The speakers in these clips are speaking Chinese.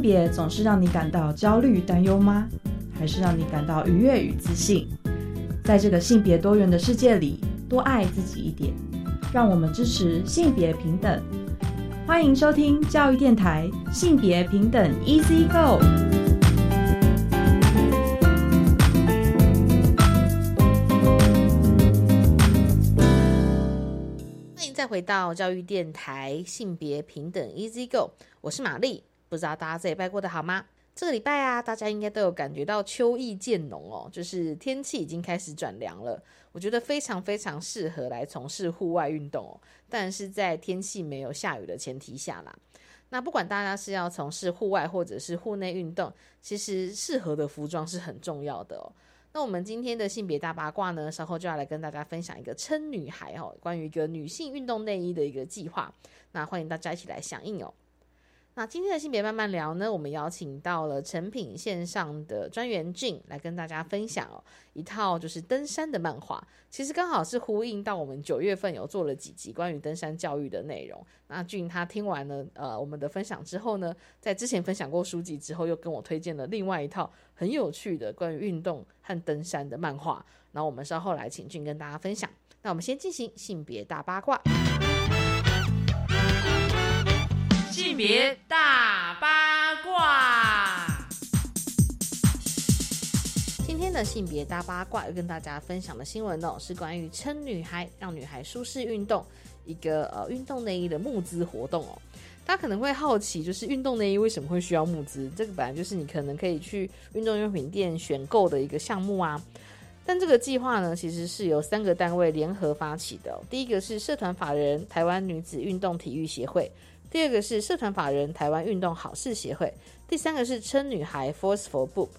性别总是让你感到焦虑、担忧吗？还是让你感到愉悦与自信？在这个性别多元的世界里，多爱自己一点。让我们支持性别平等。欢迎收听教育电台性别平等 Easy Go。欢迎再回到教育电台性别平等 Easy Go，我是玛丽。不知道大家这礼拜过得好吗？这个礼拜啊，大家应该都有感觉到秋意渐浓哦，就是天气已经开始转凉了。我觉得非常非常适合来从事户外运动哦，但是在天气没有下雨的前提下啦。那不管大家是要从事户外或者是户内运动，其实适合的服装是很重要的哦。那我们今天的性别大八卦呢，稍后就要来跟大家分享一个称女孩哦，关于一个女性运动内衣的一个计划。那欢迎大家一起来响应哦。那今天的性别慢慢聊呢，我们邀请到了成品线上的专员俊来跟大家分享哦，一套就是登山的漫画。其实刚好是呼应到我们九月份有做了几集关于登山教育的内容。那俊他听完了呃我们的分享之后呢，在之前分享过书籍之后，又跟我推荐了另外一套很有趣的关于运动和登山的漫画。那我们稍后来请俊跟大家分享。那我们先进行性别大八卦。性别大八卦，今天的性别大八卦要跟大家分享的新闻哦，是关于称女孩让女孩舒适运动一个呃运动内衣的募资活动哦。大家可能会好奇，就是运动内衣为什么会需要募资？这个本来就是你可能可以去运动用品店选购的一个项目啊。但这个计划呢，其实是由三个单位联合发起的。第一个是社团法人台湾女子运动体育协会。第二个是社团法人台湾运动好事协会，第三个是称女孩 Forceful Book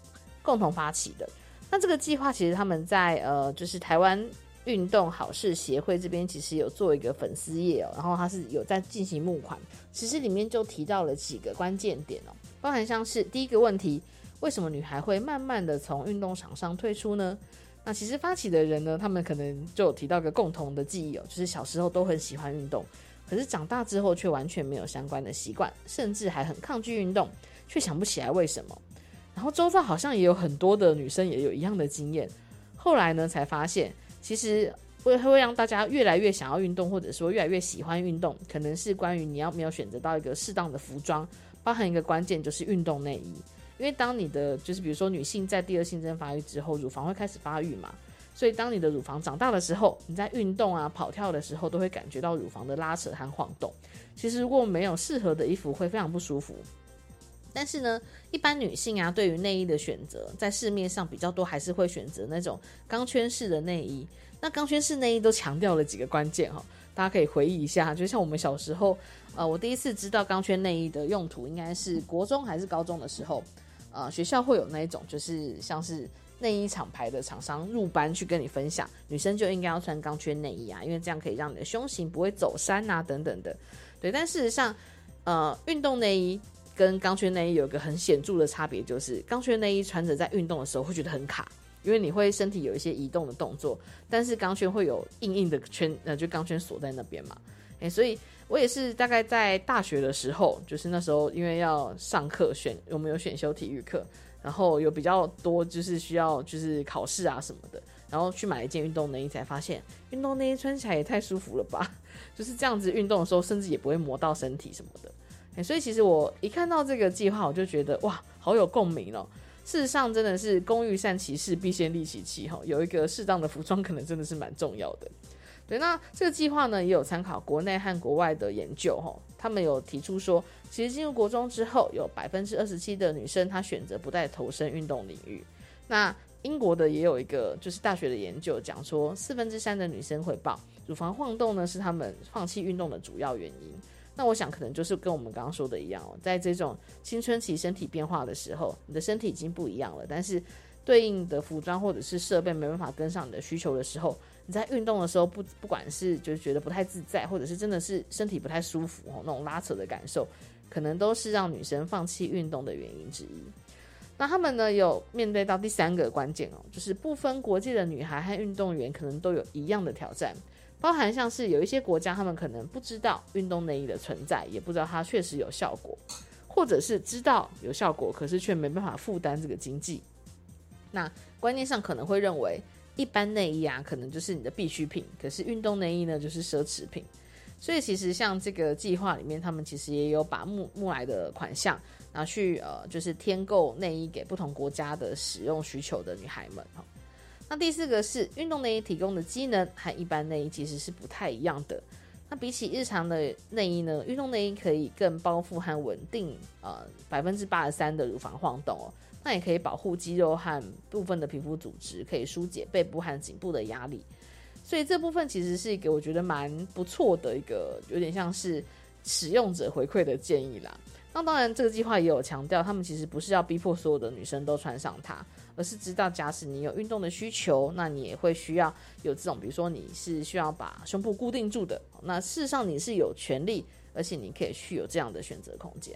共同发起的。那这个计划其实他们在呃，就是台湾运动好事协会这边其实有做一个粉丝页哦，然后它是有在进行募款。其实里面就提到了几个关键点哦，包含像是第一个问题，为什么女孩会慢慢的从运动场上退出呢？那其实发起的人呢，他们可能就有提到一个共同的记忆哦，就是小时候都很喜欢运动。可是长大之后却完全没有相关的习惯，甚至还很抗拒运动，却想不起来为什么。然后周遭好像也有很多的女生也有一样的经验。后来呢，才发现其实会会让大家越来越想要运动，或者说越来越喜欢运动，可能是关于你要没有选择到一个适当的服装，包含一个关键就是运动内衣。因为当你的就是比如说女性在第二性征发育之后，乳房会开始发育嘛。所以，当你的乳房长大的时候，你在运动啊、跑跳的时候，都会感觉到乳房的拉扯和晃动。其实，如果没有适合的衣服，会非常不舒服。但是呢，一般女性啊，对于内衣的选择，在市面上比较多，还是会选择那种钢圈式的内衣。那钢圈式内衣都强调了几个关键哈，大家可以回忆一下。就像我们小时候，呃，我第一次知道钢圈内衣的用途，应该是国中还是高中的时候，呃，学校会有那一种，就是像是。内衣厂牌的厂商入班去跟你分享，女生就应该要穿钢圈内衣啊，因为这样可以让你的胸型不会走山啊，等等的。对，但事实上，呃，运动内衣跟钢圈内衣有一个很显著的差别，就是钢圈内衣穿着在运动的时候会觉得很卡，因为你会身体有一些移动的动作，但是钢圈会有硬硬的圈，呃，就钢圈锁在那边嘛。诶，所以我也是大概在大学的时候，就是那时候因为要上课选，我们有选修体育课。然后有比较多，就是需要就是考试啊什么的，然后去买一件运动内衣，才发现运动内衣穿起来也太舒服了吧！就是这样子运动的时候，甚至也不会磨到身体什么的。所以其实我一看到这个计划，我就觉得哇，好有共鸣哦。事实上，真的是工欲善其事，必先利其器哈。有一个适当的服装，可能真的是蛮重要的。对，那这个计划呢，也有参考国内和国外的研究哈。他们有提出说，其实进入国中之后，有百分之二十七的女生她选择不再投身运动领域。那英国的也有一个就是大学的研究讲说，四分之三的女生会报乳房晃动呢是他们放弃运动的主要原因。那我想可能就是跟我们刚刚说的一样哦，在这种青春期身体变化的时候，你的身体已经不一样了，但是对应的服装或者是设备没办法跟上你的需求的时候。你在运动的时候，不不管是就是觉得不太自在，或者是真的是身体不太舒服哦，那种拉扯的感受，可能都是让女生放弃运动的原因之一。那他们呢，有面对到第三个关键哦，就是不分国际的女孩和运动员，可能都有一样的挑战，包含像是有一些国家，他们可能不知道运动内衣的存在，也不知道它确实有效果，或者是知道有效果，可是却没办法负担这个经济。那观念上可能会认为，一般内衣啊，可能就是你的必需品，可是运动内衣呢，就是奢侈品。所以其实像这个计划里面，他们其实也有把木木来的款项拿去呃，就是添购内衣给不同国家的使用需求的女孩们哈。那第四个是运动内衣提供的机能和一般内衣其实是不太一样的。那比起日常的内衣呢，运动内衣可以更包覆和稳定呃百分之八十三的乳房晃动哦。那也可以保护肌肉和部分的皮肤组织，可以疏解背部和颈部的压力。所以这部分其实是一个我觉得蛮不错的一个，有点像是使用者回馈的建议啦。那当然，这个计划也有强调，他们其实不是要逼迫所有的女生都穿上它，而是知道，假使你有运动的需求，那你也会需要有这种，比如说你是需要把胸部固定住的，那事实上你是有权利，而且你可以去有这样的选择空间。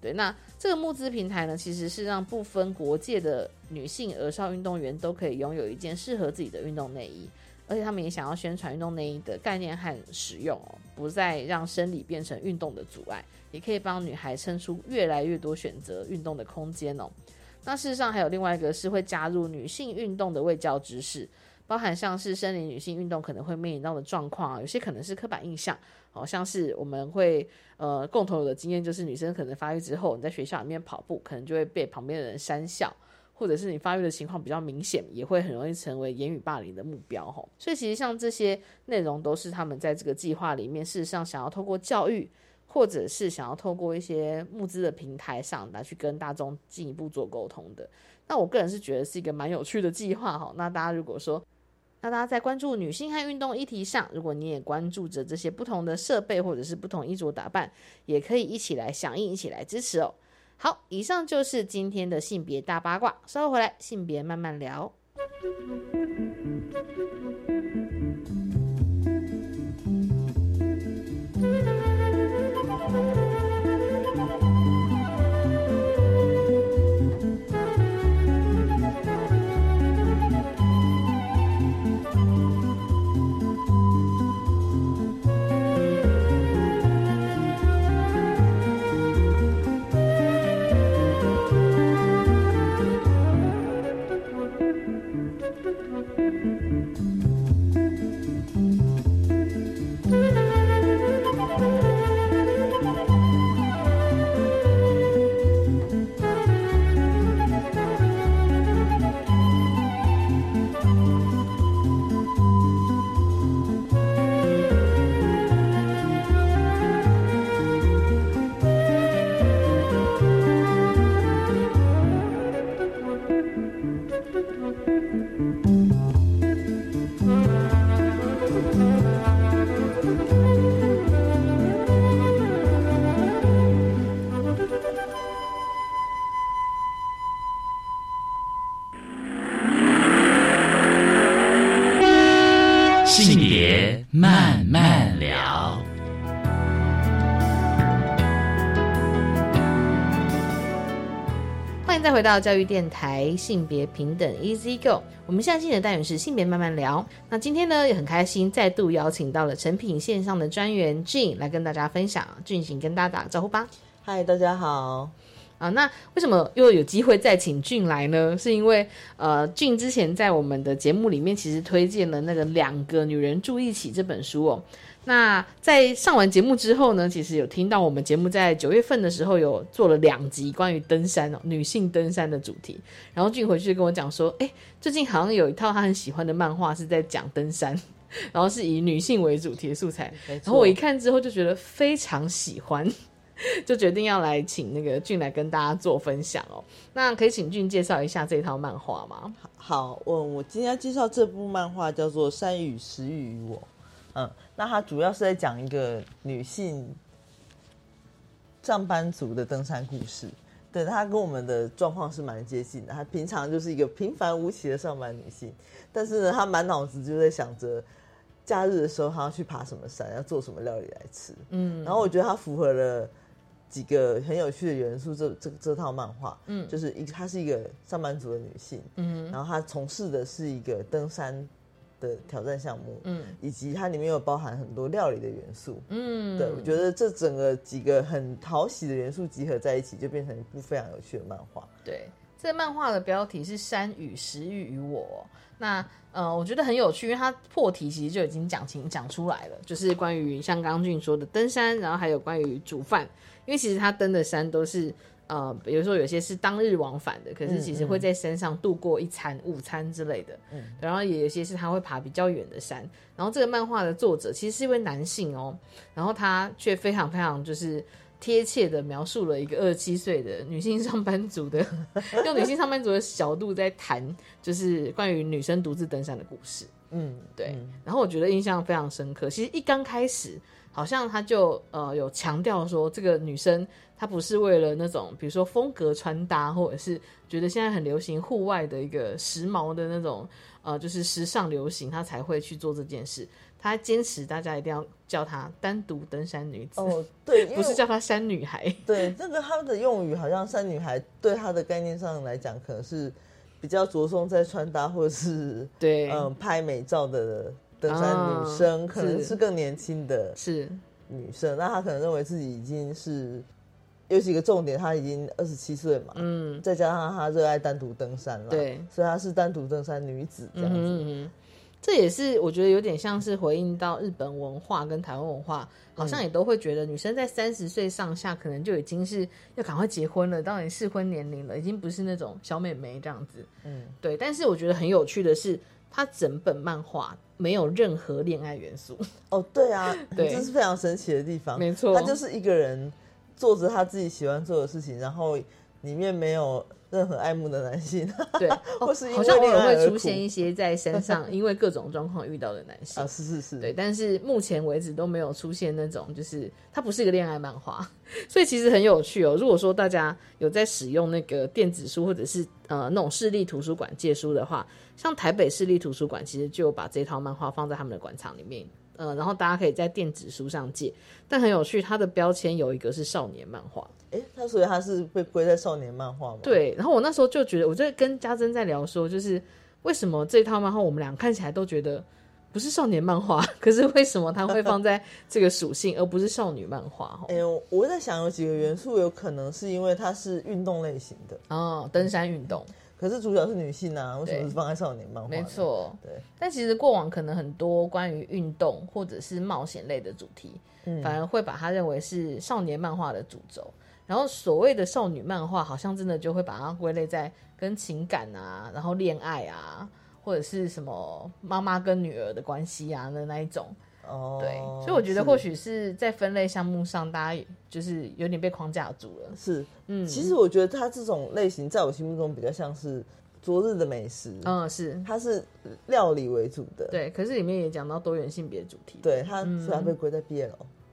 对，那这个募资平台呢，其实是让不分国界的女性儿少运动员都可以拥有一件适合自己的运动内衣。而且他们也想要宣传运动内衣的概念和使用哦，不再让生理变成运动的阻碍，也可以帮女孩撑出越来越多选择运动的空间哦。那事实上还有另外一个是会加入女性运动的卫教知识，包含像是生理女性运动可能会面临到的状况啊，有些可能是刻板印象，好像是我们会呃共同有的经验就是女生可能发育之后你在学校里面跑步，可能就会被旁边的人讪笑。或者是你发育的情况比较明显，也会很容易成为言语霸凌的目标吼。所以其实像这些内容都是他们在这个计划里面，事实上想要透过教育，或者是想要透过一些募资的平台上来去跟大众进一步做沟通的。那我个人是觉得是一个蛮有趣的计划哈。那大家如果说，那大家在关注女性和运动议题上，如果你也关注着这些不同的设备或者是不同衣着打扮，也可以一起来响应，一起来支持哦。好，以上就是今天的性别大八卦。稍后回来，性别慢慢聊。迎再回到教育电台性别平等 Easy Go。我们现在进的单元是性别慢慢聊。那今天呢也很开心，再度邀请到了成品线上的专员俊来跟大家分享。俊，请跟大家打个招呼吧。嗨，大家好。啊，那为什么又有机会再请俊来呢？是因为呃，俊之前在我们的节目里面其实推荐了那个《两个女人住一起》这本书哦。那在上完节目之后呢，其实有听到我们节目在九月份的时候有做了两集关于登山哦，女性登山的主题。然后俊回去跟我讲说，哎，最近好像有一套他很喜欢的漫画是在讲登山，然后是以女性为主题的素材。然后我一看之后就觉得非常喜欢。就决定要来请那个俊来跟大家做分享哦。那可以请俊介绍一下这套漫画吗？好，我我今天要介绍这部漫画叫做《山雨时雨与我》。嗯，那它主要是在讲一个女性上班族的登山故事。对，她跟我们的状况是蛮接近的。她平常就是一个平凡无奇的上班女性，但是呢，她满脑子就在想着假日的时候她要去爬什么山，要做什么料理来吃。嗯，然后我觉得他符合了。几个很有趣的元素，这这这套漫画，嗯，就是一她是一个上班族的女性，嗯，然后她从事的是一个登山的挑战项目，嗯以及它里面有包含很多料理的元素。嗯，对，我觉得这整个几个很讨喜的元素集合在一起，就变成一部非常有趣的漫画。对，这个漫画的标题是《山与食欲与我》。那呃，我觉得很有趣，因为它破题其实就已经讲清讲出来了，就是关于像刚刚俊说的登山，然后还有关于煮饭，因为其实他登的山都是。呃，比如说有些是当日往返的，可是其实会在山上度过一餐、午餐之类的。嗯，然后也有些是他会爬比较远的山。然后这个漫画的作者其实是一位男性哦，然后他却非常非常就是贴切的描述了一个二十七岁的女性上班族的，用女性上班族的角度在谈，就是关于女生独自登山的故事。嗯，对，嗯然后我觉得印象非常深刻。其实一刚开始，好像他就呃有强调说，这个女生她不是为了那种比如说风格穿搭，或者是觉得现在很流行户外的一个时髦的那种呃就是时尚流行，她才会去做这件事。她坚持大家一定要叫她单独登山女子，哦，对，不是叫她山女孩。对这个她的用语，好像山女孩对她的概念上来讲，可能是比较着重在穿搭或者是对，嗯拍美照的登山啊女生，可能是是更年轻的是女生，那她可能认为自己已经是有几个重点，她已经二十七岁嘛，嗯再加上她热爱单独登山了，对，所以她是单独登山女子这样子。嗯嗯，这也是我觉得有点像是回应到日本文化跟台湾文化，好像也都会觉得女生在三十岁上下可能就已经是要赶快结婚了，到你适婚年龄了，已经不是那种小美眉这样子。嗯，对。但是我觉得很有趣的是，她整本漫画没有任何恋爱元素，哦，对啊，对。这是非常神奇的地方。没错。他就是一个人做着他自己喜欢做的事情，然后里面没有任何爱慕的男性对，或是好像偶尔恋爱而苦会出现一些在山上 因为各种状况遇到的男性啊，。是是是，对，但是目前为止都没有出现那种，就是它不是一个恋爱漫画，所以其实很有趣哦。如果说大家有在使用那个电子书或者是呃那种市立图书馆借书的话，像台北市立图书馆其实就把这套漫画放在他们的馆藏里面，呃，然后大家可以在电子书上借。但很有趣，它的标签有一个是少年漫画，哎，他所以它是被归在少年漫画吗？，对。然后我那时候就觉得，我就跟家珍在聊说，就是为什么这套漫画我们俩看起来都觉得。不是少年漫画，可是为什么它会放在这个属性，而不是少女漫画？哦哎，我在想有几个元素有可能是因为它是运动类型的，哦，登山运动，可是主角是女性啊，为什么是放在少年漫画？没，错。对，但其实过往可能很多关于运动或者是冒险类的主题，嗯反而会把它认为是少年漫画的主轴。然后所谓的少女漫画，好像真的就会把它归类在跟情感啊，然后恋爱啊，或者是什么妈妈跟女儿的关系啊的那一种。哦，对，所以我觉得或许是在分类项目上，大家就是有点被框架住了。是，嗯，其实我觉得它这种类型在我心目中比较像是昨日的美食，嗯是。它是料理为主的，对，可是里面也讲到多元性别主题。对，它虽然被归在 BL，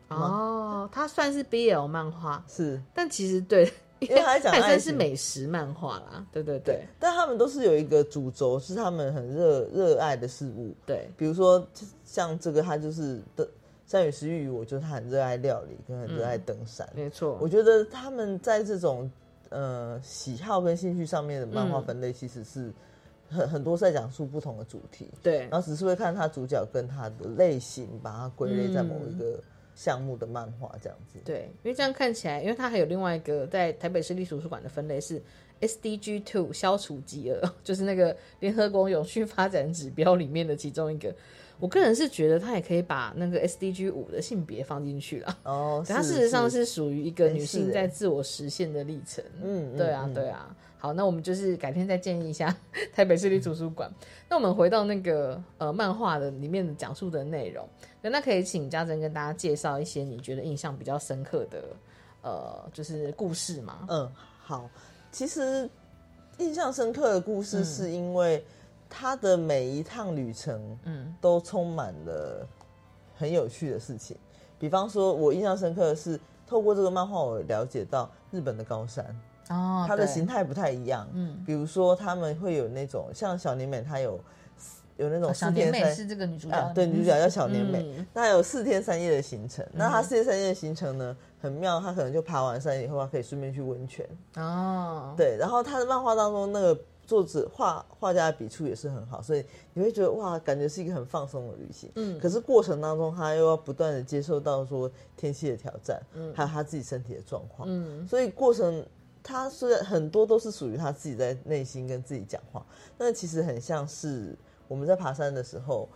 哦，它算是 BL 漫画，是，但其实对，因为它在讲它也爱情算是美食漫画啦。对对对但他们都是有一个主轴，是他们很热热爱的事物，对，比如说像这个，他就是的山与食欲，我觉得他很热爱料理，跟很热爱登山。没错我。觉得他们在这种呃喜好跟兴趣上面的漫画嗯分类，其实是很很多在讲述不同的主题，对然后只是会看他主角跟他的类型，把它归类在某一个项目的漫画这样子。对，因为这样看起来，因为它还有另外一个在台北市立图书馆的分类是 SDG Two 消除饥饿，就是那个联合国永续发展指标里面的其中一个。我个人是觉得他也可以把那个 SDG 五的性别放进去了。哦，它事实上是属于一个女性在自我实现的历程。嗯嗯对啊，嗯对啊。好，那我们就是改天再建议一下 台北市立图书馆。那我们回到那个呃漫画的里面的讲述的内容，那那可以请家珍跟大家介绍一些你觉得印象比较深刻的呃就是故事吗？嗯，好。其实印象深刻的故事，是因为他的每一趟旅程，嗯都充满了很有趣的事情。比方说，我印象深刻的是，透过这个漫画，我了解到日本的高山，哦它的形态不太一样。嗯，比如说，他们会有那种像小年美，她有有那种哦小四天三年美是这个女主角啊，对，女主角叫小年美，嗯那有四天三夜的行程。那她四天三夜的行程呢，很妙，她可能就爬完山以后，她可以顺便去温泉。哦，对，然后她的漫画当中那个作者画画家的笔触也是很好，所以你会觉得哇，感觉是一个很放松的旅行。嗯可是过程当中，他又要不断的接受到说天气的挑战，嗯还有他自己身体的状况。嗯所以过程他虽然很多都是属于他自己在内心跟自己讲话，但其实很像是我们在爬山的时候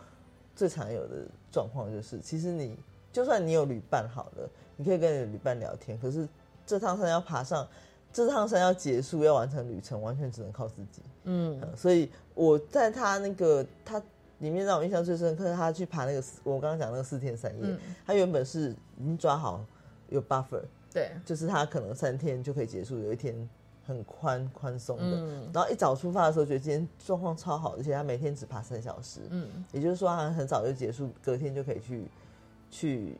最常有的状况，就是其实你就算你有旅伴好了，你可以跟你的旅伴聊天，可是这趟山要爬上，这趟山要结束要完成旅程，完全只能靠自己。嗯嗯所以我在他那个他里面让我印象最深刻，他去爬那个四我刚刚讲那个四天三夜，嗯他原本是已经抓好有 buffer，对，就是他可能三天就可以结束，有一天很宽宽松的。嗯。然后一早出发的时候，觉得今天状况超好，而且他每天只爬三小时，嗯。也就是说他很早就结束，隔天就可以去去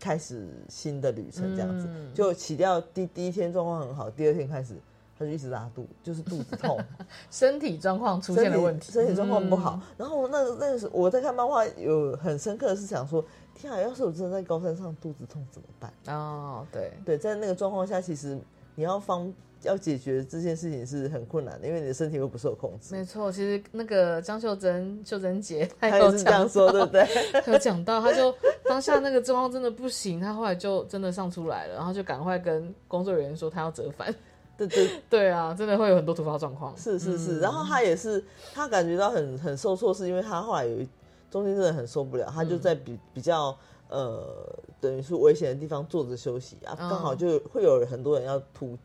开始新的旅程，这样子。嗯。就起掉第第一天状况很好，第二天开始他就一直拉肚，就是肚子痛，身体状况出现了问题，身体状况不好。嗯。然后那个那个时候我在看漫画，有很深刻的是想说，天啊，要是我真的在高山上肚子痛怎么办？哦，对，对，在那个状况下，其实你要方要解决这件事情是很困难的，因为你的身体又不受控制。没错。其实那个张秀珍秀珍姐她他也是这样说，对不对？她有讲到，她就当下那个状况真的不行，她后来就真的上出来了，然后就赶快跟工作人员说她要折返。对对，对啊，真的会有很多突发状况。是是是。嗯然后他也是，他感觉到很很受挫，是因为他后来有一中间真的很受不了，他嗯就在比比较呃，等于是危险的地方坐着休息啊，嗯刚好就会有很多人要突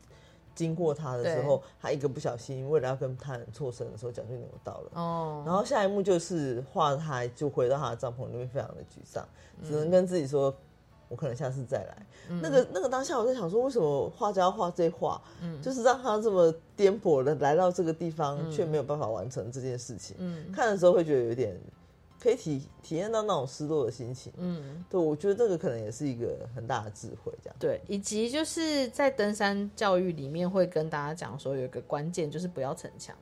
经过他的时候，他一个不小心，为了要跟他人错身的时候，脚就扭到了。哦，然后下一幕就是画他就回到他的帐篷里面，非常的沮丧，嗯只能跟自己说，我可能下次再来。那个那个当下我在想说，为什么画家要画这画，嗯就是让他这么颠簸的来到这个地方，却没有办法完成这件事情。嗯看的时候会觉得有点可以体体验到那种失落的心情。嗯，对，我觉得这个可能也是一个很大的智慧，这样。对，以及就是在登山教育里面会跟大家讲说，有一个关键就是不要逞强，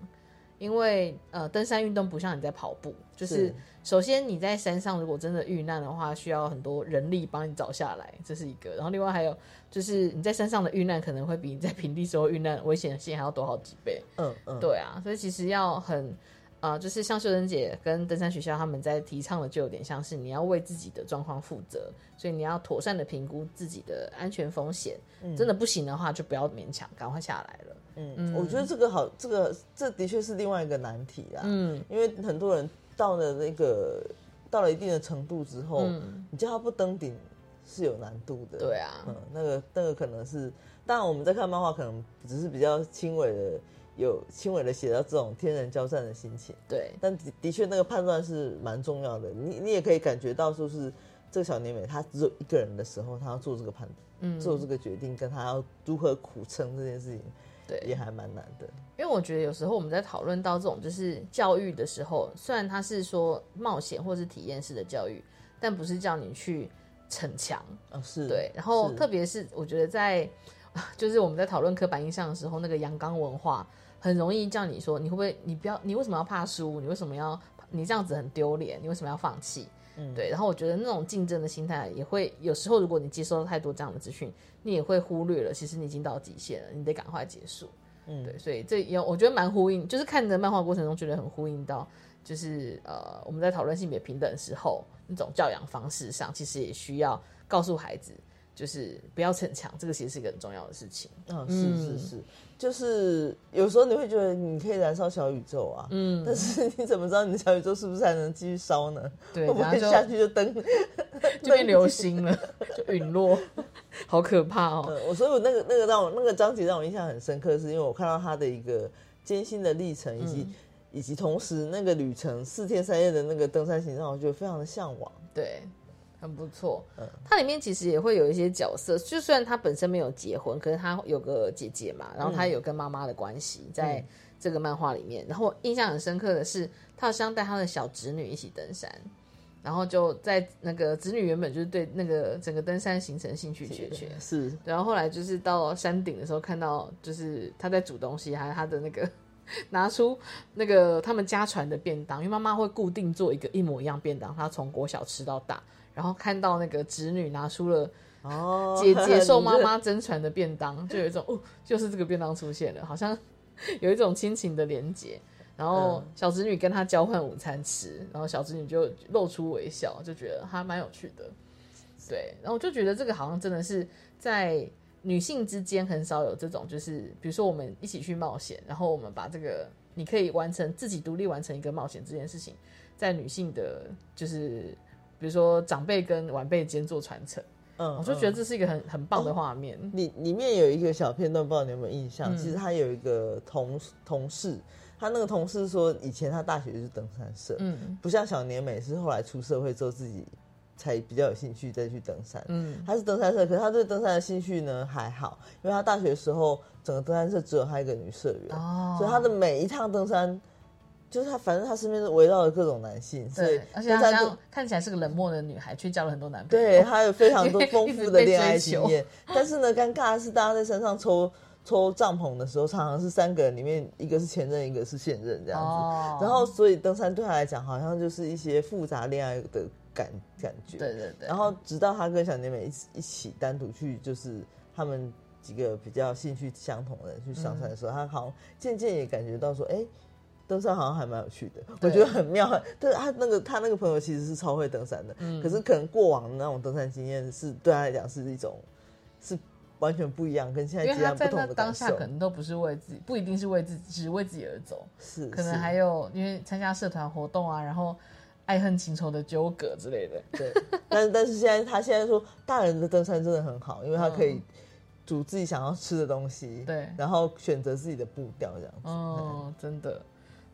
因为呃，登山运动不像你在跑步，就是是首先你在山上如果真的遇难的话，需要很多人力帮你找下来，这是一个。然后另外还有就是你在山上的遇难可能会比你在平地时候遇难危险性还要多好几倍。嗯嗯，对啊，所以其实要很呃，就是像秀珍姐跟登山学校他们在提倡的，就有点像是你要为自己的状况负责，所以你要妥善的评估自己的安全风险。真的不行的话，就不要勉强，赶快下来了。嗯，我觉得这个好，这个这的确是另外一个难题啦。嗯因为很多人到了那个到了一定的程度之后，嗯你叫他不登顶是有难度的。对啊嗯，那个那个可能是，当然我们在看漫画，可能只是比较轻微的有轻微的写到这种天人交战的心情，对，但的的确那个判断是蛮重要的。你你也可以感觉到，说是这个小年美她只有一个人的时候，她要做这个判断。嗯，做这个决定，跟她要如何苦撑这件事情，对，也还蛮难的。因为我觉得有时候我们在讨论到这种就是教育的时候，虽然他是说冒险或是体验式的教育，但不是叫你去逞强。啊，是对，然后特别是我觉得在 就是我们在讨论刻板印象的时候，那个阳刚文化很容易叫你说你会不会你不要你为什么要怕输？你为什么要你这样子很丢脸？你为什么要放弃？嗯对，然后我觉得那种竞争的心态也会有时候，如果你接收到太多这样的资讯，你也会忽略了，其实你已经到极限了，你得赶快结束。嗯对，所以这也我觉得蛮呼应，就是看着漫画过程中觉得很呼应到，就是呃我们在讨论性别平等的时候，那种教养方式上，其实也需要告诉孩子，就是不要逞强，这个其实是一个很重要的事情。嗯，是是是，就是有时候你会觉得你可以燃烧小宇宙啊，嗯，但是你怎么知道你的小宇宙是不是还能继续烧呢？对，会不会下去就灯 就变流星了，就陨落，好可怕哦。呃，我所以我那个那个让我那个章节让我印象很深刻，是因为我看到他的一个艰辛的历程，以及、嗯以及同时那个旅程四天三夜的那个登山行，让我觉得非常的向往。对，很不错。嗯它里面其实也会有一些角色，就虽然他本身没有结婚，可是他有个姐姐嘛，然后他有跟妈妈的关系，在这个漫画里面。然后我印象很深刻的是，他好像带他的小侄女一起登山。然后就在那个侄女原本就是对那个整个登山行程兴趣缺缺，是然后后来就是到山顶的时候，看到就是他在煮东西，还有他的那个 拿出那个他们家传的便当，因为妈妈会固定做一个一模一样便当，她从国小吃到大。然后看到那个侄女拿出了哦，姐姐 受妈妈真传的便当，就有一种哦，就是这个便当出现了，好像 有一种亲情的连结。然后嗯小侄女跟她交换午餐吃，然后小侄女就露出微笑，就觉得还蛮有趣的。对，然后我就觉得这个好像真的是在女性之间很少有这种，就是比如说我们一起去冒险，然后我们把这个你可以完成自己独立完成一个冒险这件事情，在女性的，就是比如说长辈跟晚辈间做传承，嗯，我就觉得嗯这是一个很很棒的画面。里里面有一个小片段，不知道你有没有印象？嗯其实他有一个同同事，他那个同事说，以前他大学就是登山社，嗯不像小年美是后来出社会之后自己才比较有兴趣再去登山。嗯他是登山社，可是他对登山的兴趣呢还好，因为他大学的时候整个登山社只有他一个女社员，哦所以他的每一趟登山，就是他反正他身边是围绕着各种男性，所以对，而且他像看起来是个冷漠的女孩，却交了很多男朋友。对，他有非常多丰富的恋爱经验。但是呢，尴尬的是，大家在山上抽抽帐篷的时候，常常是三个人里面一个是前任，一个是现任这样子。哦然后，所以登山对他来讲，好像就是一些复杂恋爱的感感觉。对对对，然后，直到他跟小年美一起一起单独去，就是他们几个比较兴趣相同的人去上山的时候，他好像渐渐也感觉到说，哎。登山好像还蛮有趣的，我觉得很妙。但是他那个他那个朋友其实是超会登山的，嗯可是可能过往的那种登山经验是对他来讲是一种是完全不一样，跟现在截然不同的当下。可能都不是为自己，不一定是为自己，只是为自己而走，是，可能还有因为参加社团活动啊，然后爱恨情仇的纠葛之类的。对，但但是现在他现在说，大人的登山真的很好，因为他可以煮自己想要吃的东西，嗯对然后选择自己的步调这样子。哦，真的。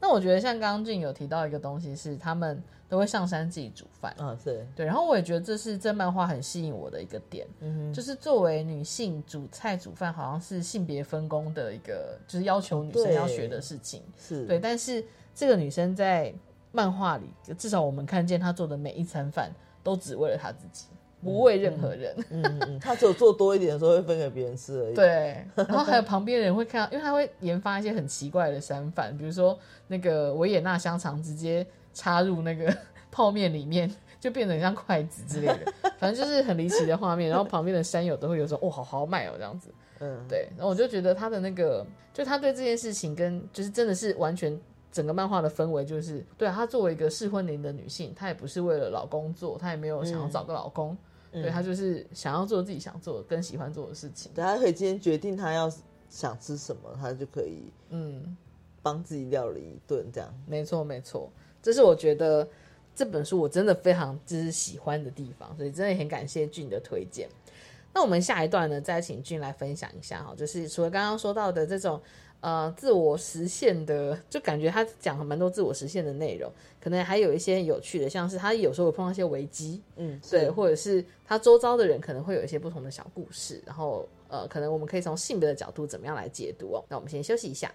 那我觉得像刚刚俊有提到一个东西，是他们都会上山自己煮饭。啊，是，对，然后我也觉得这是这漫画很吸引我的一个点，嗯就是作为女性煮菜煮饭，好像是性别分工的一个，就是要求女生要学的事情。是，对，但是这个女生在漫画里，至少我们看见她做的每一餐饭，都只为了她自己，不为任何人。嗯嗯嗯，他只有做多一点的时候会分给别人吃而已。，对，然后还有旁边的人会看到，因为他会研发一些很奇怪的山饭，比如说那个维也纳香肠直接插入那个 泡面里面，就变得很像筷子之类的，反正就是很离奇的画面。然后旁边的山友都会有说哦，好豪迈哦这样子。嗯，对，然后我就觉得他的那个，就他对这件事情跟就是真的是完全整个漫画的氛围，就是对啊，她作为一个适婚龄的女性，她也不是为了老公做，她也没有想要找个老公，对他就是想要做自己想做跟喜欢做的事情。对，他可以今天决定他要想吃什么，他就可以嗯，帮自己料理一顿这样。没错没错，这是我觉得这本书我真的非常就是喜欢的地方，所以真的很感谢俊的推荐。那我们下一段呢，再请俊来分享一下哈，就是除了刚刚说到的这种呃自我实现的，就感觉他讲了蛮多自我实现的内容，可能还有一些有趣的，像是他有时候会碰到一些危机，嗯，对，或者是他周遭的人可能会有一些不同的小故事，然后呃，可能我们可以从性别的角度怎么样来解读哦。那我们先休息一下。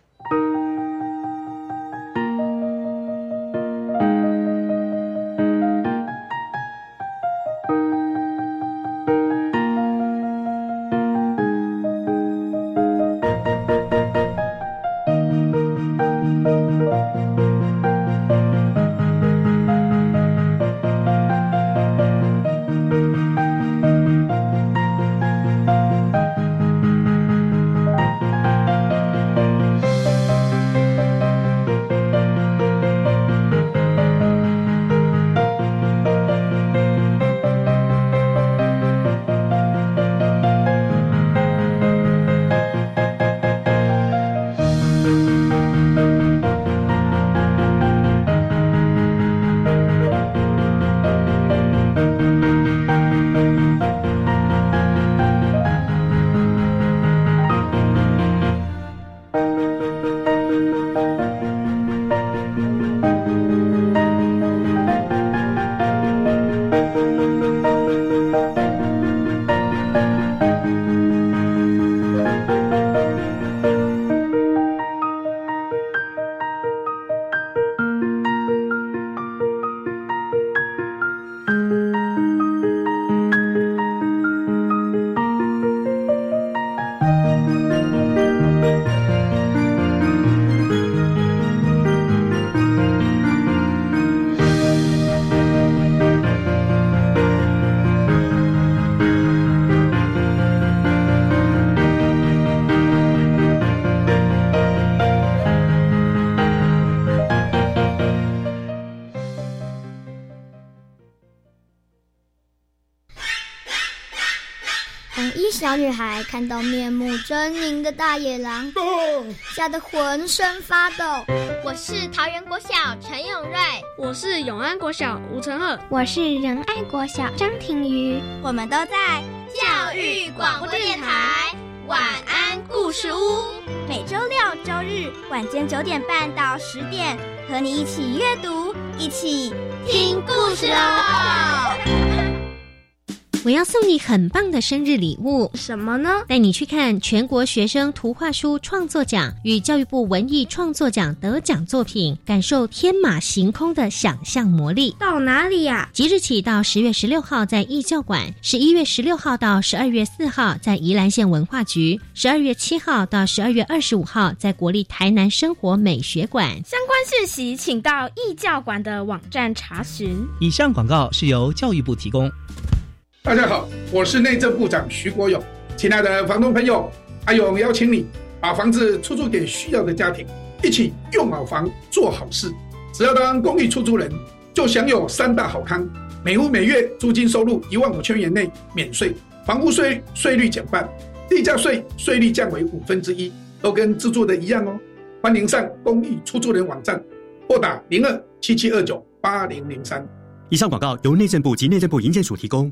看到面目狰狞的大野狼，吓得浑身发抖。我是桃园国小陈永瑞，我是永安国小吴成赫，我是仁爱国小张庭瑜，我们都在教育广播电台。晚安故事屋，每周六、周日晚间九点半到十点，和你一起阅读，一起听故事喽。我要送你很棒的生日礼物，什么呢？带你去看全国学生图画书创作奖与教育部文艺创作奖得奖作品，感受天马行空的想象魔力。到哪里呀？即日起到十月十六号在艺教馆，十一月十六号到十二月四号在宜兰县文化局，十二月七号到十二月二十五号在国立台南生活美学馆。相关讯息请到艺教馆的网站查询。以上广告是由教育部提供。大家好，我是内政部长徐国勇。亲爱的房东朋友，阿勇邀请你把房子出租给需要的家庭，一起用好房做好事。只要当公寓出租人，就享有三大好康：每户每月租金收入一万五千元内免税，房屋税税率减半，地价税税率降为五分之一，都跟自住的一样哦。欢迎上公寓出租人网站，拨打零二七七二九八零零三。以上广告由内政部及内政部营建署提供。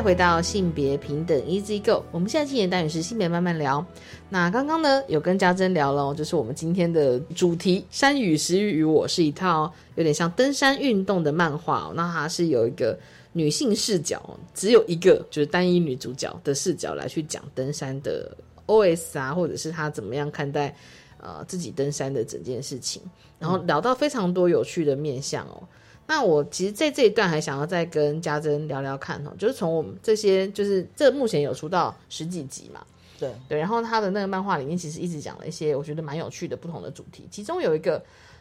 再回到性别平等 Easy Go。我们现在今年单元是性别慢慢聊。那刚刚呢，有跟家珍聊了，就是我们今天的主题“山雨时雨与我”是一套有点像登山运动的漫画。那它是有一个女性视角，只有一个就是单一女主角的视角来去讲登山的 OS 啊，或者是她怎么样看待。呃，自己登山的整件事情，然后聊到非常多有趣的面相哦。那我其实，在这一段还想要再跟家珍聊聊看哦，就是从我们这些，就是这目前有出到十几集嘛，对对。然后他的那个漫画里面，其实一直讲了一些我觉得蛮有趣的不同的主题，其中有一个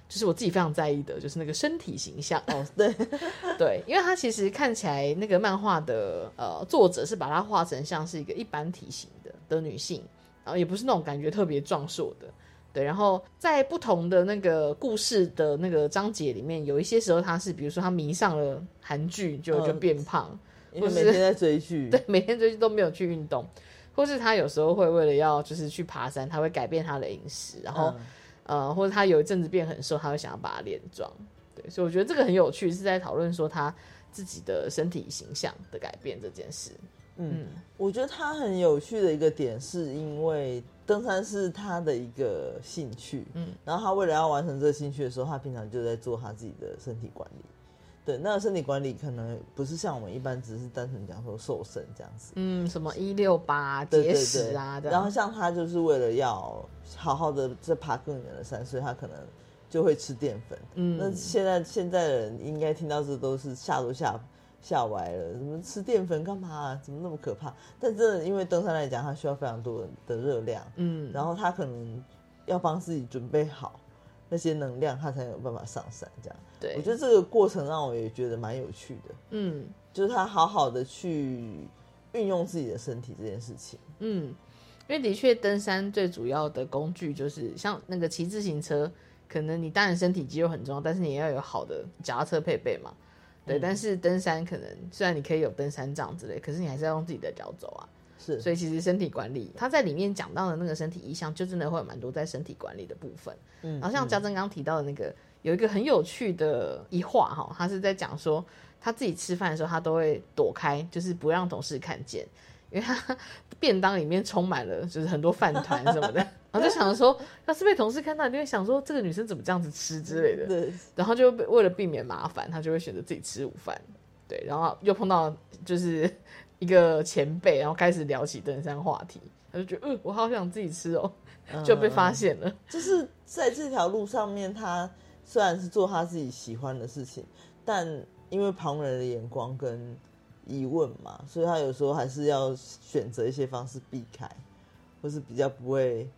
就是我自己非常在意的，就是那个身体形象哦，对 对，因为他其实看起来那个漫画的呃作者是把它画成像是一个一般体型的的女性，然后也不是那种感觉特别壮硕的。对，然后在不同的那个故事的那个章节里面，有一些时候他是，比如说他迷上了韩剧，就就变胖，或是每天在追剧，对，每天追剧都没有去运动，或是他有时候会为了要就是去爬山，他会改变他的饮食，然后呃，或者他有一阵子变很瘦，他会想要把它练壮，对，所以我觉得这个很有趣，是在讨论说他自己的身体形象的改变这件事。嗯，我觉得他很有趣的一个点，是因为登山是他的一个兴趣，嗯，然后他为了要完成这个兴趣的时候，他平常就在做他自己的身体管理。对，那个身体管理可能不是像我们一般只是单纯讲说瘦身这样子，嗯，什么一六八节食啊，然后像他就是为了要好好的再爬更远的山，所以他可能就会吃淀粉。嗯，那现在现在的人应该听到这都是下都吓。吓歪了，怎么吃淀粉干嘛？怎么那么可怕？但真的，因为登山来讲，它需要非常多的热量，嗯，然后他可能要帮自己准备好那些能量，他才有办法上山。这样，对我觉得这个过程让我也觉得蛮有趣的，嗯，就是他好好的去运用自己的身体这件事情，嗯，因为的确登山最主要的工具就是像那个骑自行车，可能你当然身体肌肉很重要，但是你也要有好的脚踏车配备嘛。对，但是登山可能虽然你可以有登山杖之类，可是你还是要用自己的脚走啊。是，所以其实身体管理，他在里面讲到的那个身体意向，就真的会有蛮多在身体管理的部分。嗯，然后像嘉珍刚刚提到的那个，有一个很有趣的一话哈，他是在讲说他自己吃饭的时候，他都会躲开，就是不让同事看见，因为他便当里面充满了就是很多饭团什么的，然后就想说，要是被同事看到，一定会想说这个女生怎么这样子吃之类的。对，然后就为了避免麻烦，他就会选择自己吃午饭。对，然后又碰到就是一个前辈，然后开始聊起登山话题，他就觉得，嗯，我好想自己吃哦，就被发现了。就是在这条路上面，他虽然是做他自己喜欢的事情，但因为旁人的眼光跟疑问嘛，所以他有时候还是要选择一些方式避开，或是比较不会，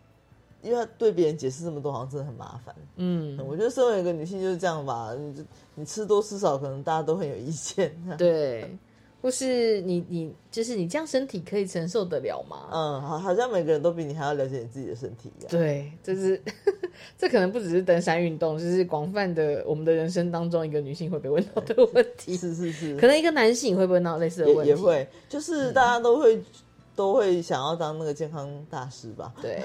因为他对别人解释这么多，好像真的很麻烦。嗯，我觉得身为一个女性就是这样吧，你你吃多吃少，可能大家都很有意见。对，或是你你就是你这样身体可以承受得了吗？嗯，好，好像每个人都比你还要了解你自己的身体一样。对，就是 这可能不只是登山运动，就是广泛的我们的人生当中一个女性会被问到的问题。是是是，可能一个男性会不会问到类似的问题？也会，就是大家都会、都会想要当那个健康大师吧？对。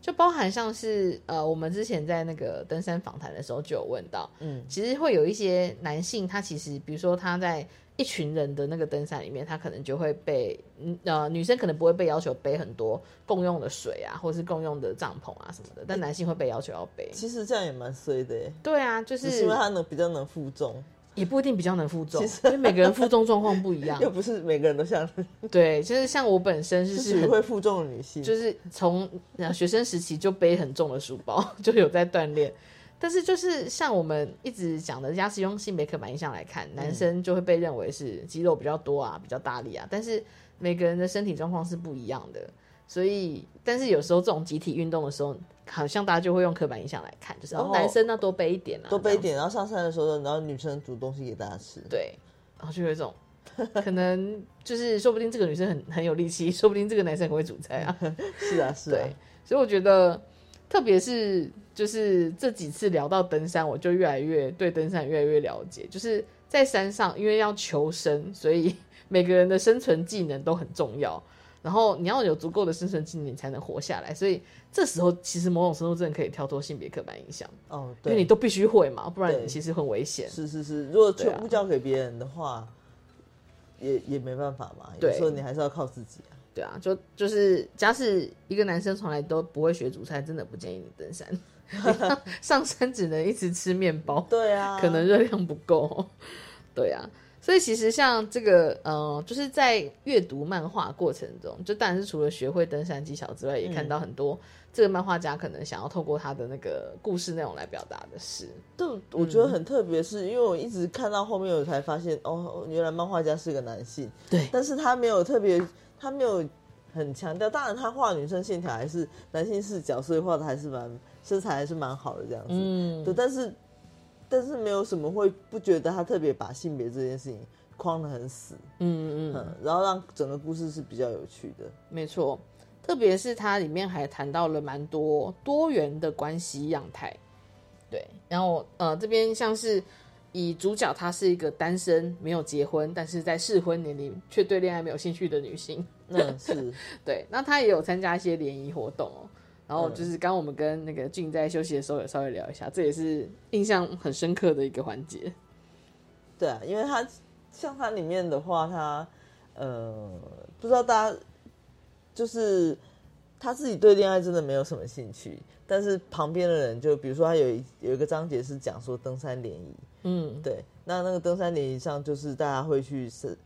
就包含像是呃，我们之前在那个登山访谈的时候就有问到，嗯，其实会有一些男性，他其实比如说他在一群人的那个登山里面，他可能就会被呃女生可能不会被要求背很多共用的水啊，或是共用的帐篷啊什么的，但男性会被要求要背。其实这样也蛮衰的耶。对啊，就是因为他能比较能负重。也不一定比较能负重，因为每个人负重状况不一样，又不是每个人都像。对，就是像我本身是很会负重的女性，就是从学生时期就背很重的书包，就有在锻炼。但是就是像我们一直讲的，人家是用性别刻板印象来看，男生就会被认为是肌肉比较多啊，比较大力啊。但是每个人的身体状况是不一样的。所以，但是有时候这种集体运动的时候，好像大家就会用刻板印象来看，就是哦，男生那多背一点啊，多背一点，然后上山的时候，然后女生煮东西给大家吃，对，然后就有一种 可能就是说不定这个女生很很有力气，说不定这个男生很会煮菜啊，是啊，是啊，对，所以我觉得，特别是就是这几次聊到登山，我就越来越对登山越来越了解，就是在山上，因为要求生，所以每个人的生存技能都很重要。然后你要有足够的生存技能，你才能活下来。所以这时候其实某种程度真的可以跳脱性别刻板印象哦，因为你都必须会嘛，不然你其实很危险。是是是，如果全部交给别人的话，也也没办法嘛。有时候你还是要靠自己啊。对啊，就就是假使一个男生从来都不会学煮菜，真的不建议你登山。上山只能一直吃面包，对啊，可能热量不够。对啊。所以其实像这个，呃，就是在阅读漫画过程中，就当然是除了学会登山技巧之外，也看到很多这个漫画家可能想要透过他的那个故事内容来表达的事。对，我觉得很特别，是因为我一直看到后面，我才发现哦，原来漫画家是个男性。对，但是他没有特别，他没有很强调。当然，他画女生线条还是男性视角，所以画的还是蛮身材还是蛮好的这样子。嗯，对，但是。但是没有什么会不觉得他特别把性别这件事情框得很死，嗯嗯嗯，然后让整个故事是比较有趣的。没错，特别是它里面还谈到了蛮多多元的关系样态。对，然后呃，这边像是以主角她是一个单身没有结婚，但是在适婚年龄却对恋爱没有兴趣的女性。嗯，是 对。那她也有参加一些联谊活动哦。然后就是刚我们跟那个俊在休息的时候，有稍微聊一下，这也是印象很深刻的一个环节。对啊，因为他像他里面的话，他呃，不知道大家就是他自己对恋爱真的没有什么兴趣，但是旁边的人就比如说他有一有一个章节是讲说登山联谊，嗯，对，那那个登山联谊上就是大家会去是。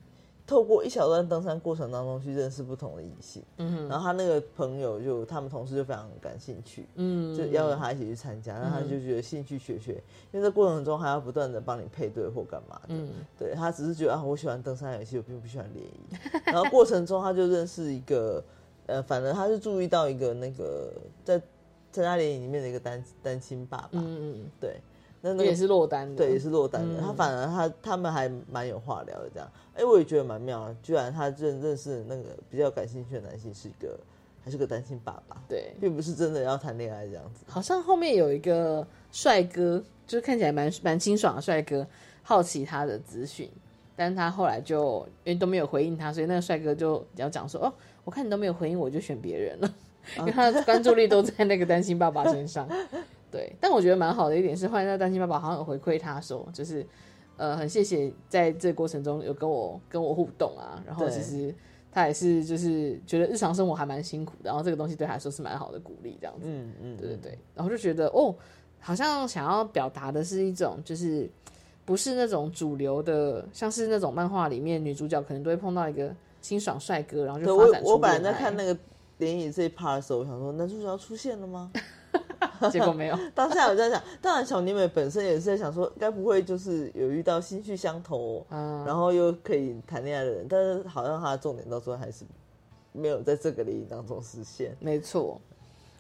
透过一小段登山过程当中去认识不同的异性，嗯哼，然后他那个朋友就他们同事就非常感兴趣，嗯，就邀着他一起去参加，那他就觉得兴趣学学，因为这过程中还要不断的帮你配对或干嘛的，嗯，对他只是觉得啊，我喜欢登山游戏，我并不喜欢联谊，然后过程中他就认识一个，呃，反正他是注意到一个那个在参加联谊里面的一个单单亲爸爸，嗯嗯，对。那也是落单的，对，也是落单的。他反而他他们还蛮有话聊的，这样。哎，我也觉得蛮妙啊，居然他认认识那个比较感兴趣的男性是一个，还是个单亲爸爸，对，并不是真的要谈恋爱这样子。好像后面有一个帅哥，就是看起来蛮蛮清爽的帅哥，好奇他的资讯，但是他后来就因为都没有回应他，所以那个帅哥就要讲说，哦，我看你都没有回应，我就选别人了，因为他的关注力都在那个单亲爸爸身上。对，但我觉得蛮好的一点是，后来那担心爸爸好像有回馈他说，就是，呃，很谢谢在这个过程中有跟我跟我互动啊，然后其实他他也是就是觉得日常生活还蛮辛苦的，然后这个东西对他来说是蛮好的鼓励，这样子。嗯嗯，对对对，然后就觉得哦，好像想要表达的是一种就是不是那种主流的，像是那种漫画里面女主角可能都会碰到一个清爽帅哥，然后就对我发展出我本来在看那个联谊这一 part 的时候，我想说男主角要出现了吗？结果没有。当下我在想，当然小妮美本身也是在想说，该不会就是有遇到心绪相投，嗯然后又可以谈恋爱的人，但是好像他的重点到最后还是没有在这个领域当中实现。没错，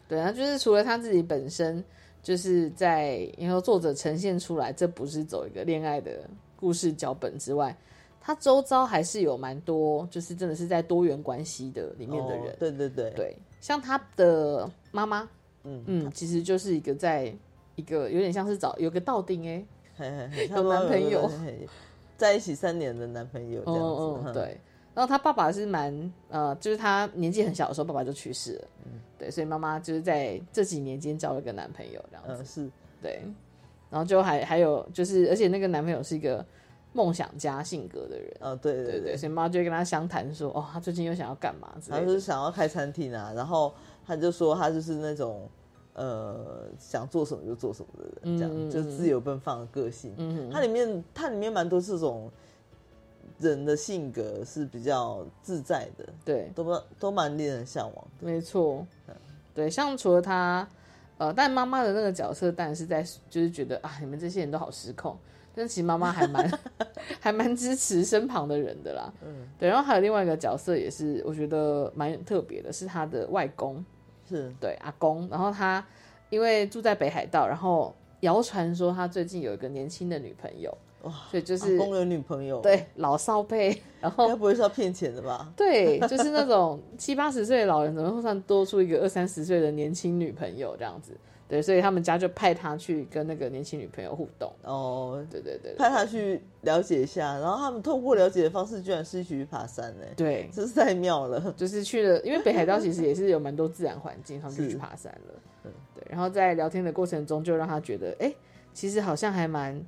对，啊就是除了他自己本身，就是在然后作者呈现出来，这不是走一个恋爱的故事脚本之外，他周遭还是有蛮多，就是真的是在多元关系的里面的人。哦对对对对，像他的妈妈，嗯嗯，其实就是一个在一个有点像是找有个道丁哎、有男朋友，在一起三年的男朋友这样子。对。然后他爸爸是蛮呃，就是他年纪很小的时候，爸爸就去世了，嗯对，所以妈妈就是在这几年间交了个男朋友这样子，嗯是，对。然后就还还有就是，而且那个男朋友是一个梦想家性格的人，哦对对对对，所以妈妈就会跟他相谈说，哦，他最近又想要干嘛之类的，他就是想要开餐厅啊，然后他就说他就是那种呃想做什么就做什么的人，这样、就自由奔放的个性。嗯它里面它里面蛮多这种人的性格是比较自在的，对，都蛮都蛮令人向往的。没错，对，像除了他，呃，但妈妈的那个角色当然是在就是觉得啊，你们这些人都好失控，但其实妈妈还蛮 还蛮支持身旁的人的啦，嗯，对，然后还有另外一个角色也是我觉得蛮特别的，是他的外公，是对阿公，然后他因为住在北海道，然后谣传说他最近有一个年轻的女朋友，哇，所以就是阿公有女朋友，对老少配，然后该不会是要骗钱的吧？对，就是那种七八十岁的老人，怎么会算多出一个二三十岁的年轻女朋友这样子？对，所以他们家就派他去跟那个年轻女朋友互动。哦，对对对对派他去了解一下，然后他们透过了解的方式，居然是一起去爬山呢、对，这是太妙了。就是去了，因为北海道 其实也是有蛮多自然环境，他们就去爬山了。对，然后在聊天的过程中，就让他觉得，哎、其实好像还蛮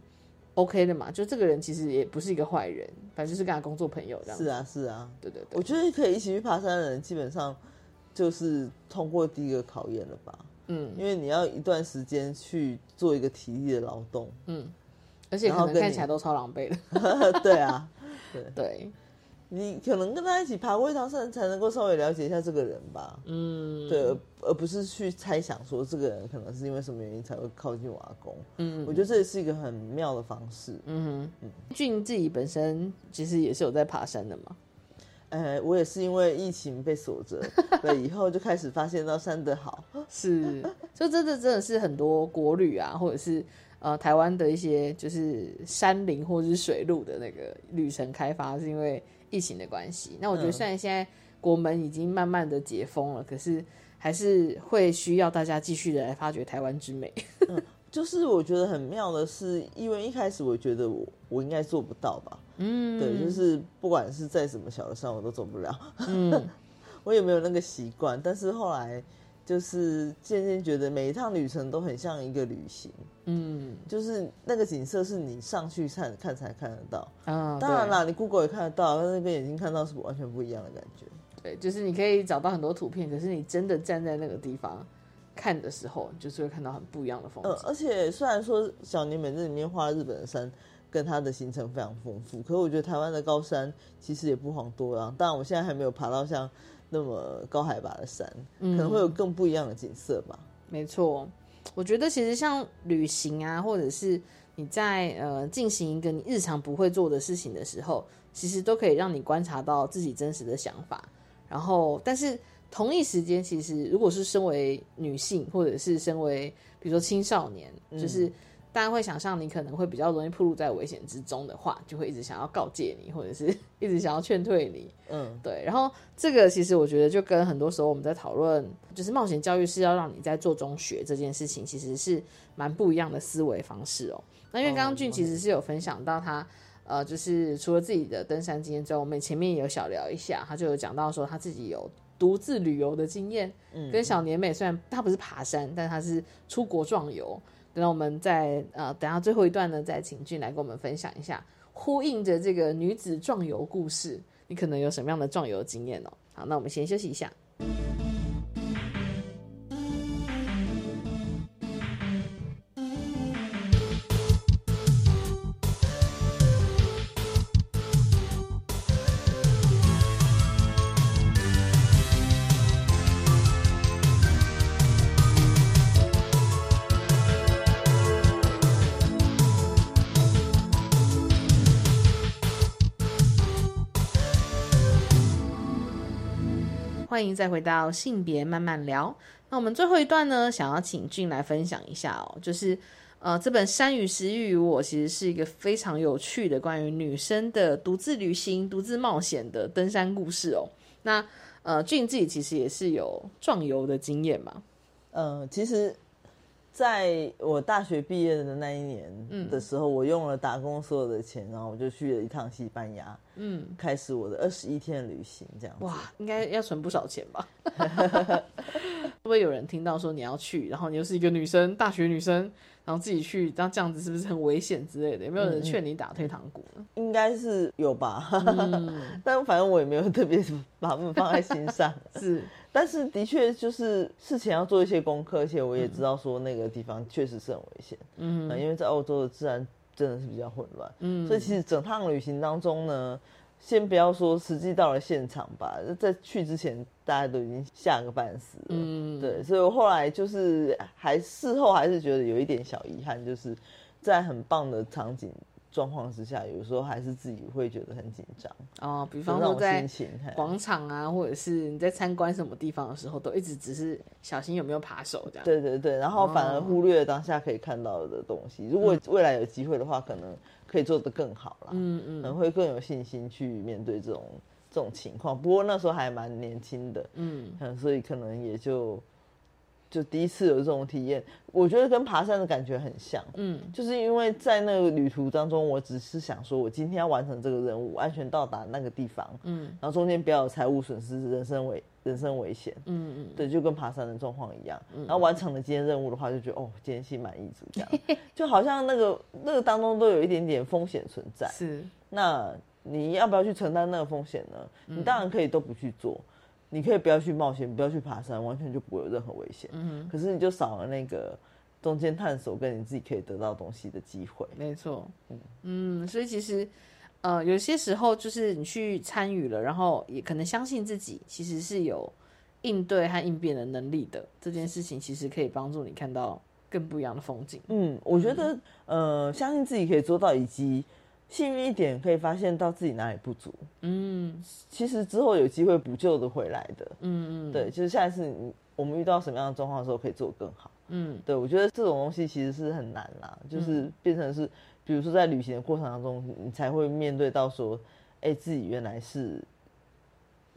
OK 的嘛。就这个人其实也不是一个坏人，反正就是跟他工作朋友这样。是啊，是啊，对对对，我觉得可以一起去爬山的人，基本上就是通过第一个考验了吧。嗯，因为你要一段时间去做一个体力的劳动，嗯，而且看起来都超狼狈的。对啊，对对，你可能跟他一起爬过一趟山，才能够稍微了解一下这个人吧。嗯，对，而而不是去猜想说这个人可能是因为什么原因才会靠近我阿公。嗯我觉得这也是一个很妙的方式。嗯哼，俊自己本身其实也是有在爬山的嘛。呃，我也是因为疫情被锁着 对以后，就开始发现到山的好。是，就真的真的是很多国旅啊，或者是呃台湾的一些就是山林或者是水路的那个旅程开发，是因为疫情的关系。那我觉得嗯虽然现在国门已经慢慢的解封了，可是还是会需要大家继续的来发掘台湾之美。就是我觉得很妙的是，因为一开始我觉得我我应该做不到吧，嗯对，就是不管是在什么小的山我都走不了，嗯，我也没有那个习惯。但是后来就是渐渐觉得每一趟旅程都很像一个旅行，嗯就是那个景色是你上去看看才看得到。啊，对当然啦，你 Google 也看得到，但是跟眼睛看到是完全不一样的感觉。对，就是你可以找到很多图片，可是你真的站在那个地方看的时候，就是会看到很不一样的风景。呃，而且虽然说小年美这里面画日本的山跟它的行程非常丰富，可是我觉得台湾的高山其实也不遑多让。当然，我现在还没有爬到像那么高海拔的山，嗯可能会有更不一样的景色吧。没错，我觉得其实像旅行啊，或者是你在呃进行一个你日常不会做的事情的时候，其实都可以让你观察到自己真实的想法。然后，但是同一时间，其实如果是身为女性，或者是身为比如说青少年，嗯就是大家会想象你可能会比较容易暴露在危险之中的话，就会一直想要告诫你，或者是 一直想要劝退你。嗯，对，然后这个其实我觉得就跟很多时候我们在讨论，就是冒险教育是要让你在做中学这件事情，其实是蛮不一样的思维方式哦。那因为刚刚俊其实是有分享到他，呃，就是除了自己的登山经验之外，我们前面也有小聊一下，他就有讲到说他自己有独自旅游的经验，嗯跟小年美虽然他不是爬山，但他是出国壮游。等我们在呃等下最后一段呢，再请俊来跟我们分享一下，呼应着这个女子壮游故事。你可能有什么样的壮游经验哦。好，那我们先休息一下。欢迎再回到性别慢慢聊。那我们最后一段呢，想要请俊来分享一下哦，就是呃，这本《山与食欲我》其实是一个非常有趣的关于女生的独自旅行、独自冒险的登山故事哦。那呃，俊自己其实也是有壮游的经验嘛？嗯，其实。在我大学毕业的那一年的时候，我用了打工所有的钱，然后我就去了一趟西班牙，嗯，开始我的二十一天旅行，这样哇，应该要存不少钱吧？会不会有人听到说你要去，然后你又是一个女生，大学女生，然后自己去，然后这样子是不是很危险之类的？有没有人劝你打退堂鼓呢？应该是有吧，但反正我也没有特别把他们放在心上，是。但是的确就是事前要做一些功课，而且我也知道说那个地方确实是很危险，嗯，因为在欧洲的治安真的是比较混乱，嗯，所以其实整趟旅行当中呢，先不要说实际到了现场吧，在去之前大家都已经吓个半死了，嗯，对，所以我后来就是还事后还是觉得有一点小遗憾，就是在很棒的场景。状况之下，有时候还是自己会觉得很紧张哦。比方说在广场啊，或者是你在参观什么地方的时候，都一直只是小心有没有扒手这样。对对对，然后反而忽略了当下可以看到的东西。如果未来有机会的话，可能可以做得更好啦。嗯嗯，可能会更有信心去面对这种这种情况。不过那时候还蛮年轻的，嗯，所以可能也就。就第一次有这种体验，我觉得跟爬山的感觉很像，嗯，就是因为在那个旅途当中，我只是想说，我今天要完成这个任务，安全到达那个地方，嗯，然后中间不要有财务损失、人身危、人身危险，嗯嗯，对，就跟爬山的状况一样，然后完成了今天任务的话，就觉得哦，今天心满意足，这样，就好像那个那个当中都有一点点风险存在，是，那你要不要去承担那个风险呢？你当然可以都不去做。你可以不要去冒险，不要去爬山，完全就不会有任何危险。嗯，可是你就少了那个中间探索跟你自己可以得到东西的机会。没错，嗯嗯，所以其实呃，有些时候就是你去参与了，然后也可能相信自己其实是有应对和应变的能力的。这件事情其实可以帮助你看到更不一样的风景。嗯，我觉得呃，相信自己可以做到，以及。幸运一点，可以发现到自己哪里不足。嗯，其实之后有机会补救的回来的。嗯嗯，对，就是下一次我们遇到什么样的状况的时候，可以做得更好。嗯，对，我觉得这种东西其实是很难啦，就是变成是，比如说在旅行的过程当中，你才会面对到说，哎，自己原来是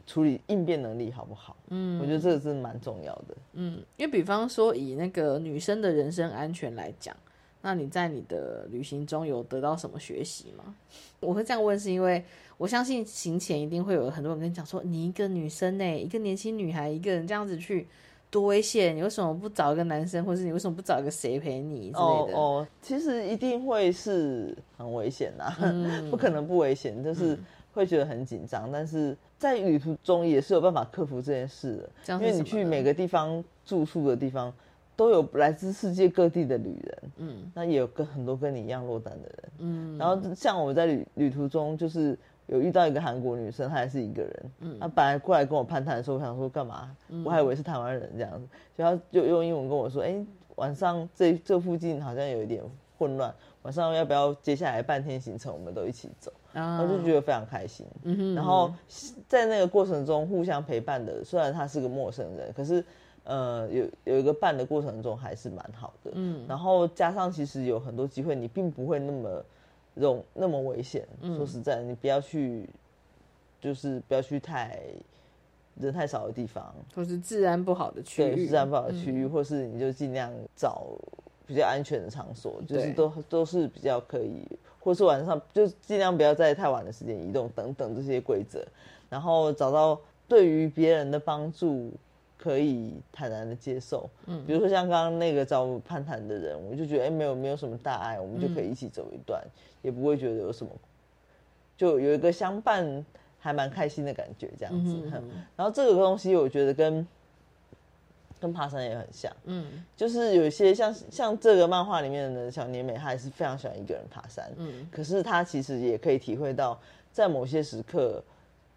处理应变能力好不好？嗯，我觉得这个是蛮重要的。嗯，因为比方说以那个女生的人身安全来讲。那你在你的旅行中有得到什么学习吗？我会这样问，是因为我相信行前一定会有很多人跟你讲说，你一个女生呢，一个年轻女孩，一个人这样子去多危险，你为什么不找一个男生，或是你为什么不找一个谁陪你之类的？哦，其实一定会是很危险呐，不可能不危险，就是会觉得很紧张，但是在旅途中也是有办法克服这件事的，因为你去每个地方住宿的地方。都有来自世界各地的旅人，嗯，那也有跟很多跟你一样落单的人，嗯，然后像我在旅旅途中，就是有遇到一个韩国女生，她还是一个人，嗯，她本来过来跟我攀谈的时候，我想说干嘛？我还以为是台湾人这样子，就她就用英文跟我说，哎，晚上这这附近好像有一点混乱，晚上要不要接下来半天行程，我们都一起走，然后就觉得非常开心，嗯哼，然后在那个过程中互相陪伴的，虽然她是个陌生人，可是。呃，有有一个办的过程中还是蛮好的，嗯，然后加上其实有很多机会，你并不会那么容那么危险。说实在，你不要去，就是不要去太人太少的地方，或是治安不好的区域，治安不好的区域，或是你就尽量找比较安全的场所，就是都都是比较可以，或是晚上就尽量不要在太晚的时间移动等等这些规则，然后找到对于别人的帮助。可以坦然的接受，嗯，比如说像刚刚那个找我攀谈的人，我就觉得哎，没有没有什么大碍，我们就可以一起走一段，也不会觉得有什么，就有一个相伴还蛮开心的感觉这样子。嗯哼然后这个东西我觉得跟跟爬山也很像，嗯。就是有一些像像这个漫画里面的小年美，她也是非常喜欢一个人爬山，嗯。可是她其实也可以体会到，在某些时刻，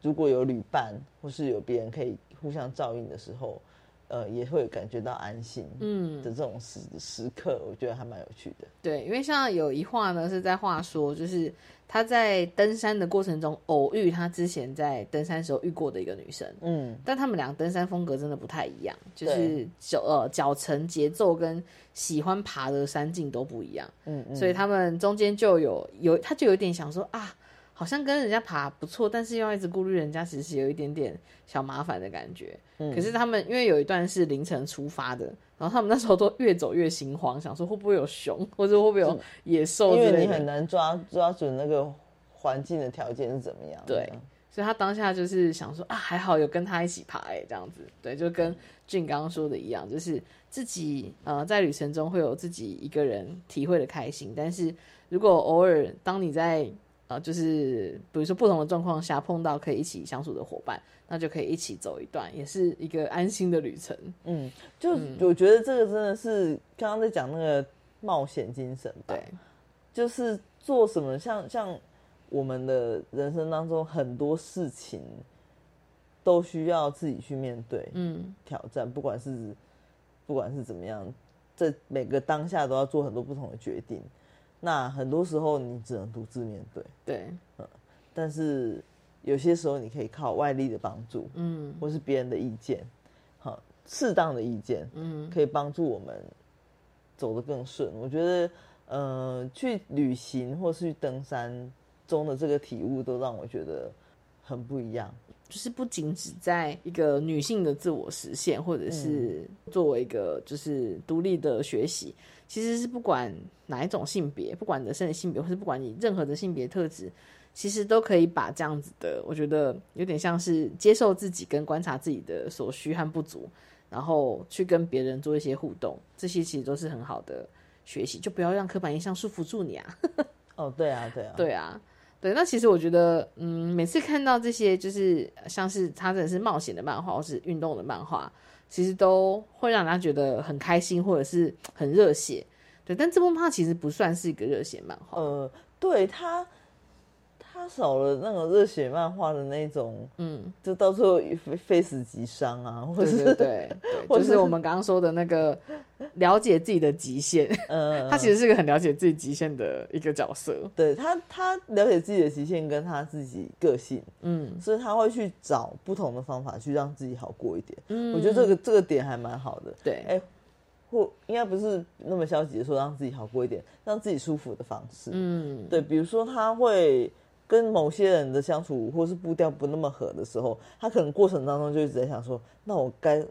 如果有旅伴或是有别人可以互相照应的时候，呃，也会感觉到安心，嗯。的这种时时刻，我觉得还蛮有趣的。对，因为像有一话呢是在话说，就是他在登山的过程中偶遇他之前在登山时候遇过的一个女生，嗯，但他们俩登山风格真的不太一样，就是对。脚呃脚程节奏跟喜欢爬的山径都不一样，嗯嗯。所以他们中间就有有他就有点想说啊，好像跟人家爬不错，但是又要一直顾虑人家，其实有一点点小麻烦的感觉。嗯可是他们因为有一段是凌晨出发的，然后他们那时候都越走越心慌，想说会不会有熊，或者会不会有野兽之类的，因为你很难抓抓准那个环境的条件是怎么样。对，所以他当下就是想说啊，还好有跟他一起爬哎、这样子，对，就跟俊刚刚说的一样，就是自己呃在旅程中会有自己一个人体会的开心，但是如果偶尔当你在呃就是比如说不同的状况下碰到可以一起相处的伙伴，那就可以一起走一段，也是一个安心的旅程。嗯，就我觉得这个真的是刚刚在讲那个冒险精神吧，对，就是做什么像像我们的人生当中很多事情都需要自己去面对，嗯，挑战，不管是不管是怎么样，在每个当下都要做很多不同的决定。那很多时候你只能独自面对，对，嗯，但是有些时候你可以靠外力的帮助，嗯。或是别人的意见，好，适当的意见，嗯。可以帮助我们走得更顺。我觉得，呃，去旅行或是去登山中的这个体悟，都让我觉得很不一样。就是不仅只在一个女性的自我实现，或者是作为一个就是独立的学习，其实是不管哪一种性别，不管你的生理性别，或是不管你任何的性别特质，其实都可以把这样子的，我觉得有点像是接受自己跟观察自己的所需和不足，然后去跟别人做一些互动，这些其实都是很好的学习，就不要让刻板印象束缚住你啊。哦，对啊，对啊，对啊，对，那其实我觉得，嗯，每次看到这些，就是像是他真的是冒险的漫画，或是运动的漫画，其实都会让他觉得很开心，或者是很热血。对，但这部漫画其实不算是一个热血漫画。呃，对他，他少了那种热血漫画的那种，嗯，就到最后非非死即伤啊，或者是对对对对，或者就是我们刚刚说的那个了解自己的极限。嗯，他其实是个很了解自己极限的一个角色。对他，他了解自己的极限跟他自己个性，嗯，所以他会去找不同的方法去让自己好过一点。嗯我觉得这个这个点还蛮好的。对，哎，或应该不是那么消极的说让自己好过一点，让自己舒服的方式。嗯，对，比如说他会跟某些人的相处，或是步调不那么合的时候，他可能过程当中就一直在想说，那我该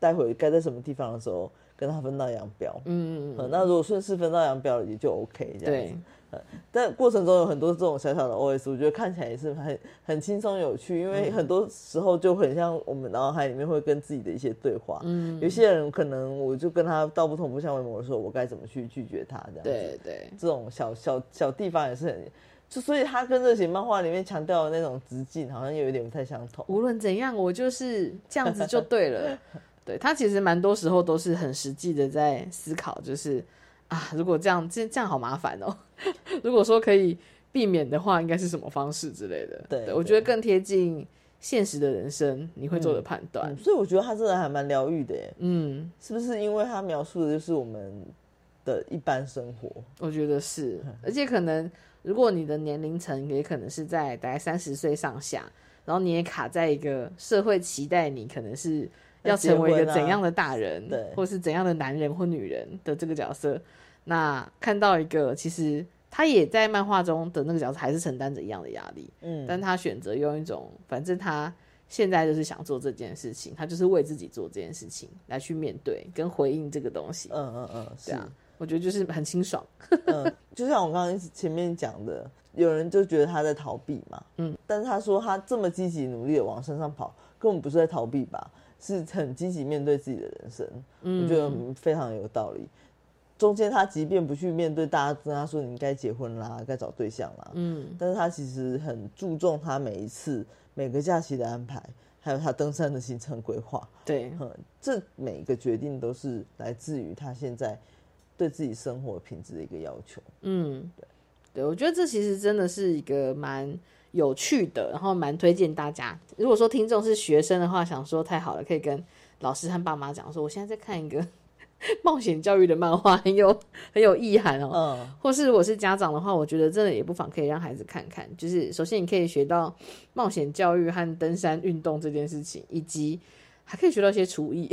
待会该在什么地方的时候跟他分道扬镳。嗯嗯那如果顺势分道扬镳了，也就 OK 这样对子。呃但过程中有很多这种小小的 OS，我觉得看起来也是很很轻松有趣，因为嗯很多时候就很像我们脑海里面会跟自己的一些对话。嗯有些人可能我就跟他道不同不相为谋的时候，我该怎么去拒绝他这样子。对对，这种小小小地方也是很，就所以他跟热血漫画里面强调的那种直径好像有一点不太相同。无论怎样，我就是这样子就对了。对他其实蛮多时候都是很实际的在思考，就是啊，如果这样这这样好麻烦哦。如果说可以避免的话，应该是什么方式之类的。对我觉得更贴近现实的人生你会做的判断。嗯所以我觉得他真的还蛮疗愈的耶。嗯，是不是因为他描述的就是我们的一般生活？我觉得是，而且可能如果你的年龄层也可能是在大概三十岁上下，然后你也卡在一个社会期待你可能是要成为一个怎样的大人，啊对或是怎样的男人或女人的这个角色，那看到一个其实他也在漫画中的那个角色还是承担着一样的压力，嗯但他选择用一种反正他。现在就是想做这件事情，他就是为自己做这件事情来去面对跟回应这个东西。嗯嗯嗯，是对啊，我觉得就是很清爽。嗯，就像我刚刚前面讲的，有人就觉得他在逃避嘛，嗯，但是他说他这么积极努力的往山上跑，根本不是在逃避吧，是很积极面对自己的人生，嗯我觉得非常有道理。中间他即便不去面对大家跟他说你该结婚啦，该找对象啦，嗯，但是他其实很注重他每一次每个假期的安排，还有他登山的行程规划。对，这每一个决定都是来自于他现在对自己生活品质的一个要求。嗯，对，对我觉得这其实真的是一个蛮有趣的，然后蛮推荐大家。如果说听众是学生的话，想说太好了，可以跟老师和爸妈讲说，我现在在看一个。冒险教育的漫画很有很有意涵哦，嗯，或是我是家长的话，我觉得真的也不妨可以让孩子看看。就是首先你可以学到冒险教育和登山运动这件事情，以及还可以学到一些厨艺。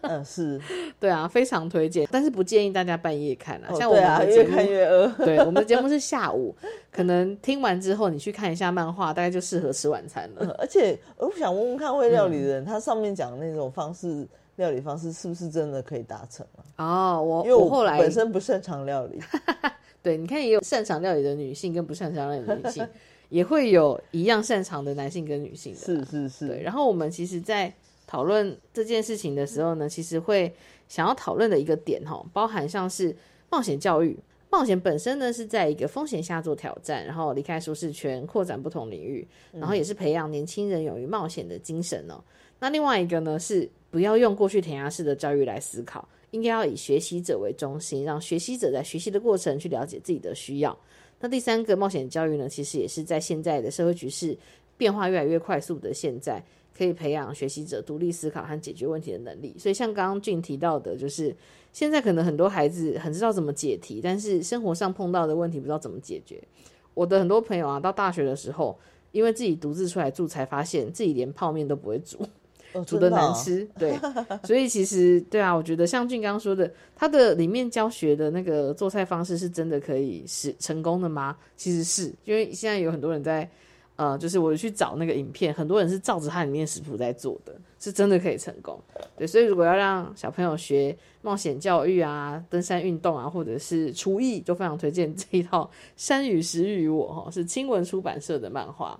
嗯，是 对啊，非常推荐，但是不建议大家半夜看啊。像我们的越看越饿。对，我们的节目是下午，可能听完之后你去看一下漫画，大概就适合吃晚餐了。而且我想问问看，会料理的人，他上面讲的那种方式。料理方式是不是真的可以达成啊？哦，我因为我后来本身不擅长料理，对，你看也有擅长料理的女性跟不擅长料理的女性，也会有一样擅长的男性跟女性的，是是是。对，然后我们其实，在讨论这件事情的时候呢，其实会想要讨论的一个点哈，包含像是冒险教育，冒险本身呢是在一个风险下做挑战，然后离开舒适圈，扩展不同领域，然后也是培养年轻人勇于冒险的精神哦。那另外一个呢是。不要用过去填鸭式的教育来思考，应该要以学习者为中心，让学习者在学习的过程去了解自己的需要。那第三个冒险教育呢，其实也是在现在的社会局势变化越来越快速的现在，可以培养学习者独立思考和解决问题的能力。所以像刚刚俊提到的，就是现在可能很多孩子很知道怎么解题，但是生活上碰到的问题不知道怎么解决。我的很多朋友啊，到大学的时候，因为自己独自出来住，才发现自己连泡面都不会煮。煮的难吃，对，所以其实对啊，我觉得像俊刚说的，他的里面教学的那个做菜方式是真的可以是成功的吗？其实是因为现在有很多人在，呃，就是我去找那个影片，很多人是照着他里面食谱在做的，是真的可以成功。对，所以如果要让小朋友学冒险教育啊、登山运动啊，或者是厨艺，就非常推荐这一套《山与食与我》哈，是青文出版社的漫画。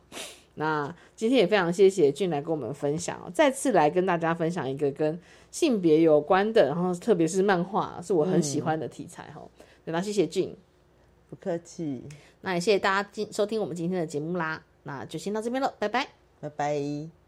那今天也非常谢谢俊来跟我们分享，再次来跟大家分享一个跟性别有关的，然后特别是漫画是我很喜欢的题材哈。那谢谢俊，不客气。那也谢谢大家今收听我们今天的节目啦，那就先到这边了，拜拜，拜拜。